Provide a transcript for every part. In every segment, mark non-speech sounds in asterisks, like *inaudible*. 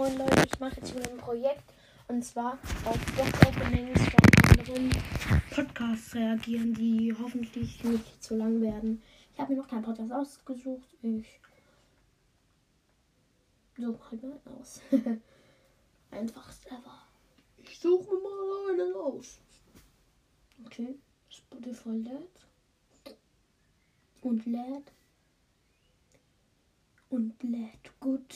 Moin Leute, ich mache jetzt wieder ein Projekt und zwar auf Box-Openings von anderen Podcasts reagieren, die hoffentlich nicht zu lang werden. Ich habe mir noch keinen Podcast ausgesucht. Ich suche halt mal einen aus. *laughs* Einfachst ever. Ich suche mir mal einen aus. Okay, Spotify lädt. Und lädt. Und lädt gut.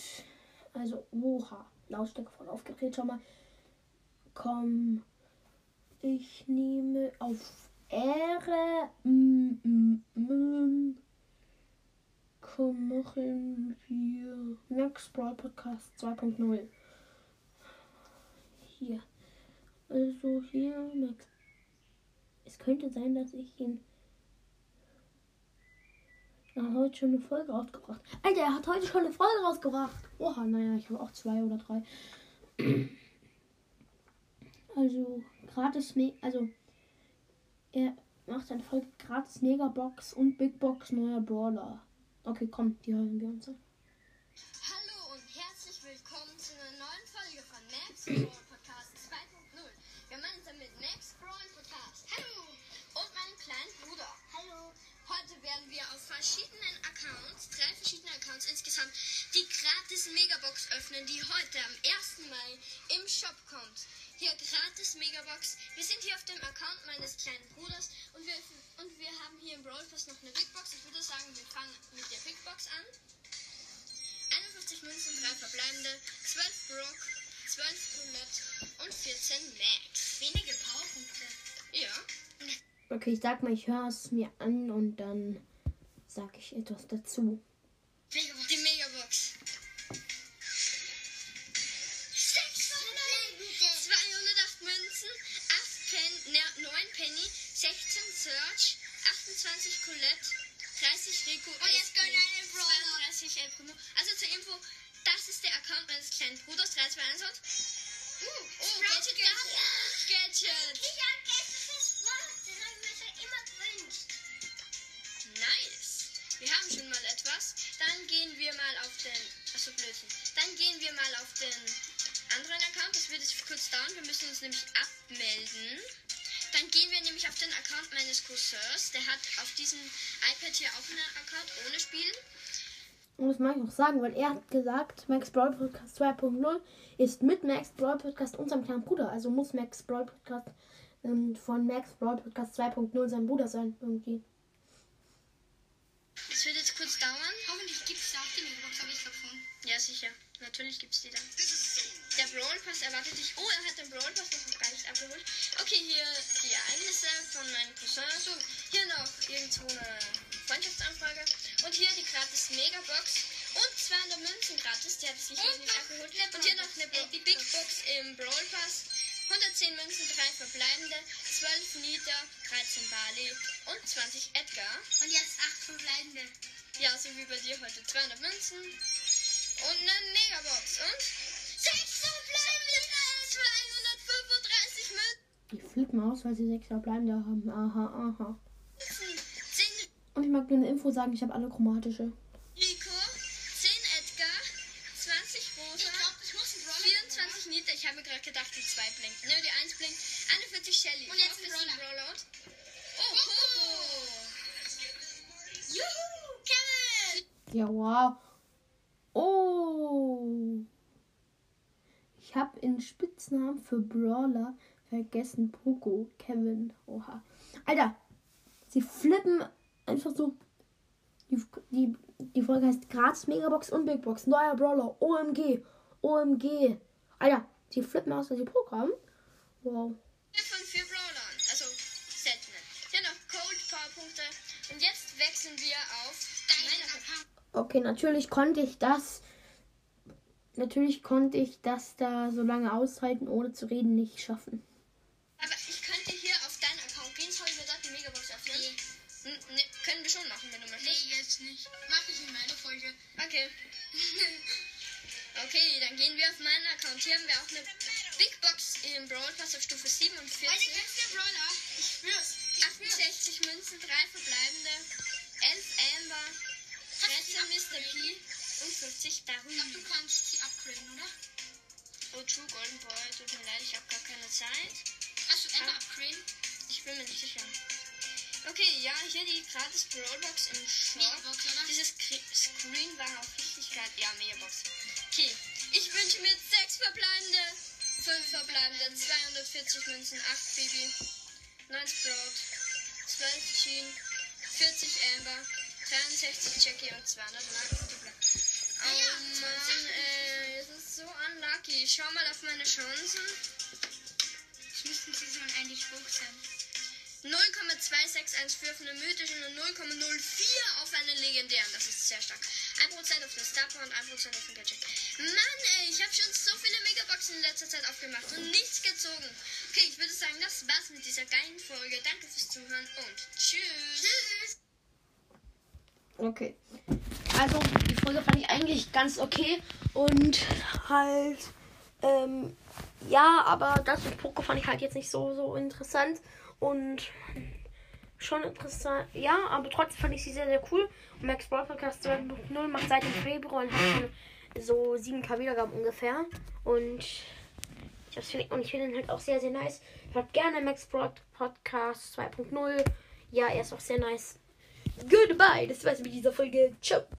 Also, oha. Lautstärke voll aufgeregt schon mal. Komm. Ich nehme auf Ehre. Mm, mm, mm. Komm, machen wir Max Brawl Podcast 2.0. Hier. Also hier, Max. Es könnte sein, dass ich ihn. Er hat heute schon eine Folge rausgebracht. Alter, er hat heute schon eine Folge rausgebracht. Oha, naja, ich habe auch zwei oder drei. Also, gratis, Me also, er macht eine Folge gratis Megabox und Big Box neuer Brawler. Okay, komm, die hören wir uns an. Hallo und herzlich willkommen zu einer neuen Folge von Max Megabox öffnen, die heute am 1. Mai im Shop kommt. Hier gratis Megabox. Wir sind hier auf dem Account meines kleinen Bruders und wir, und wir haben hier im Brawl Pass noch eine Big Box. Ich würde sagen, wir fangen mit der Big Box an. 51 Münzen, 3 verbleibende, 12 Brock, 12 Colette und 14 Max. Wenige Powerpunkte. Ja. Okay, ich sag mal, ich höre es mir an und dann sage ich etwas dazu. Die Search, 28 Colette, 30 Rico, Und jetzt gönn einen Brawler. 32 El Primo. Also zur Info, das ist der Account meines kleinen Bruders, 321. Uh, oh, Sprout Gadget, Gadget. Gadget. Gadget. Hab gestern fürs Wort. Das habe ich mir schon immer gewünscht. Nice. Wir haben schon mal etwas. Dann gehen wir mal auf den. Achso, Blödsinn. Dann gehen wir mal auf den anderen Account. Das wird jetzt kurz dauern. Wir müssen uns nämlich abmelden. Dann gehen wir nämlich auf den Account meines Cousins. Der hat auf diesem iPad hier auch einen Account ohne Spielen. Und das mag ich noch sagen, weil er hat gesagt, Max Brawl Podcast 2.0 ist mit Max Brawl Podcast und seinem kleinen Bruder. Also muss Max Brawl Podcast ähm, von Max Brawl Podcast 2.0 sein Bruder sein, irgendwie. Es wird jetzt kurz dauern. Hoffentlich gibt es da auch die Megabox, habe ich gefunden. Ja, sicher. Natürlich gibt's die dann. Der Brawl Pass erwartet dich. Oh, er hat den Brawl Pass noch gar nicht abgeholt. Irgendwo eine Freundschaftsanfrage. Und hier die gratis Megabox. Und 200 Münzen gratis. Die hat es nicht abgeholt. Und hier noch eine äh, Big, Box im Brawl Pass. 110 Münzen, 3 verbleibende, 12 Nita, 13 Bali und 20 Edgar. Und jetzt acht verbleibende. Ja, so wie bei dir heute. 200 Münzen und eine Megabox. Und 6 verbleibende, 235 Die flippen aus, weil sie sechs verbleibende haben. Aha, aha. Münzen. 10 Und ich mag dir eine Info sagen, ich habe alle chromatische. Rico, 10 Edgar, 20 Rosa, Ich glaube, ich muss einen Brawler 24 Nita. Ich habe gerade gedacht, die 2 blinkt. Ne, die 1 blinkt. 41 Shelly. Und jetzt ein Brawler. Rollout. Oh, Coco. Juhu, Kevin. Ja, wow. Oh. Ich habe in Spitznamen für Brawler vergessen. Poco, Kevin. Oha. Alter, sie flippen einfach so. Die, die, die Folge heißt Gratis Megabox und Big Box. Neuer Brawler. OMG. OMG. Alter, sie flippen aus, weil sie haben. Wow. von vier Brawlern, also seltene. Hier noch Cold Powerpunkte. Und jetzt wechseln wir auf Account. Okay, natürlich konnte ich das. Natürlich konnte ich das da so lange aushalten, ohne zu reden, nicht schaffen. Können wir schon machen, wenn du möchtest. Nee, jetzt nicht. Mach ich in meiner Folge. Okay. *laughs* okay, dann gehen wir auf meinen Account. Hier haben wir auch eine Big Box im Brawl Pass auf Stufe 47. Heute kannst du Brawler. Ich spür's. Ich spür's. 68 Münzen, 3 verbleibende, 11 Amber, 13 Mr. P und 50 Ich glaube, Darüber. du kannst sie upgraden, oder? Oh, True Golden Boy, tut mir leid, ich habe gar keine Zeit. Hast du Ember Upgrade? Ich bin mir nicht sicher. Okay, ja, hier die gratis Brawlbox im Shop. Megabox, oder? Dieses Screen war auch richtig geil. Ja, Megabox. Okay, ich wünsche mir 6 verbleibende, 5 verbleibende, 240 Münzen, 8 Baby, 9 Sprout, 12 Jean, 40 Amber, 63 Jackie und 200 Multiple. Oh Mann, ey, es ist so unlucky. Ich schau mal auf meine Chancen. Das müssten sie schon eigentlich hoch sein. 0,261 für eine mythische und 0,04 auf einen legendären. Das ist sehr stark. 1% auf den Star und 1% auf den Gadget. Mann, ey, ich habe schon so viele Megaboxen in letzter Zeit aufgemacht und nichts gezogen. Okay, ich würde sagen, das war's mit dieser geilen Folge. Danke fürs Zuhören und tschüss. Tschüss. Okay. Also, die Folge fand ich eigentlich ganz okay. Und halt, ähm, ja, aber das mit Poco fand ich halt jetzt nicht so, so interessant. Und schon interessant, ja, aber trotzdem fand ich sie sehr, sehr cool. Und Max Brawl Podcast 2.0 macht seit dem Februar und hat schon so 7k Wiedergaben ungefähr. Und ich finde ihn halt auch sehr, sehr nice. Hört gerne Max Brawl Podcast 2.0. Ja, er ist auch sehr nice. Goodbye. Das war's mit dieser Folge. Ciao.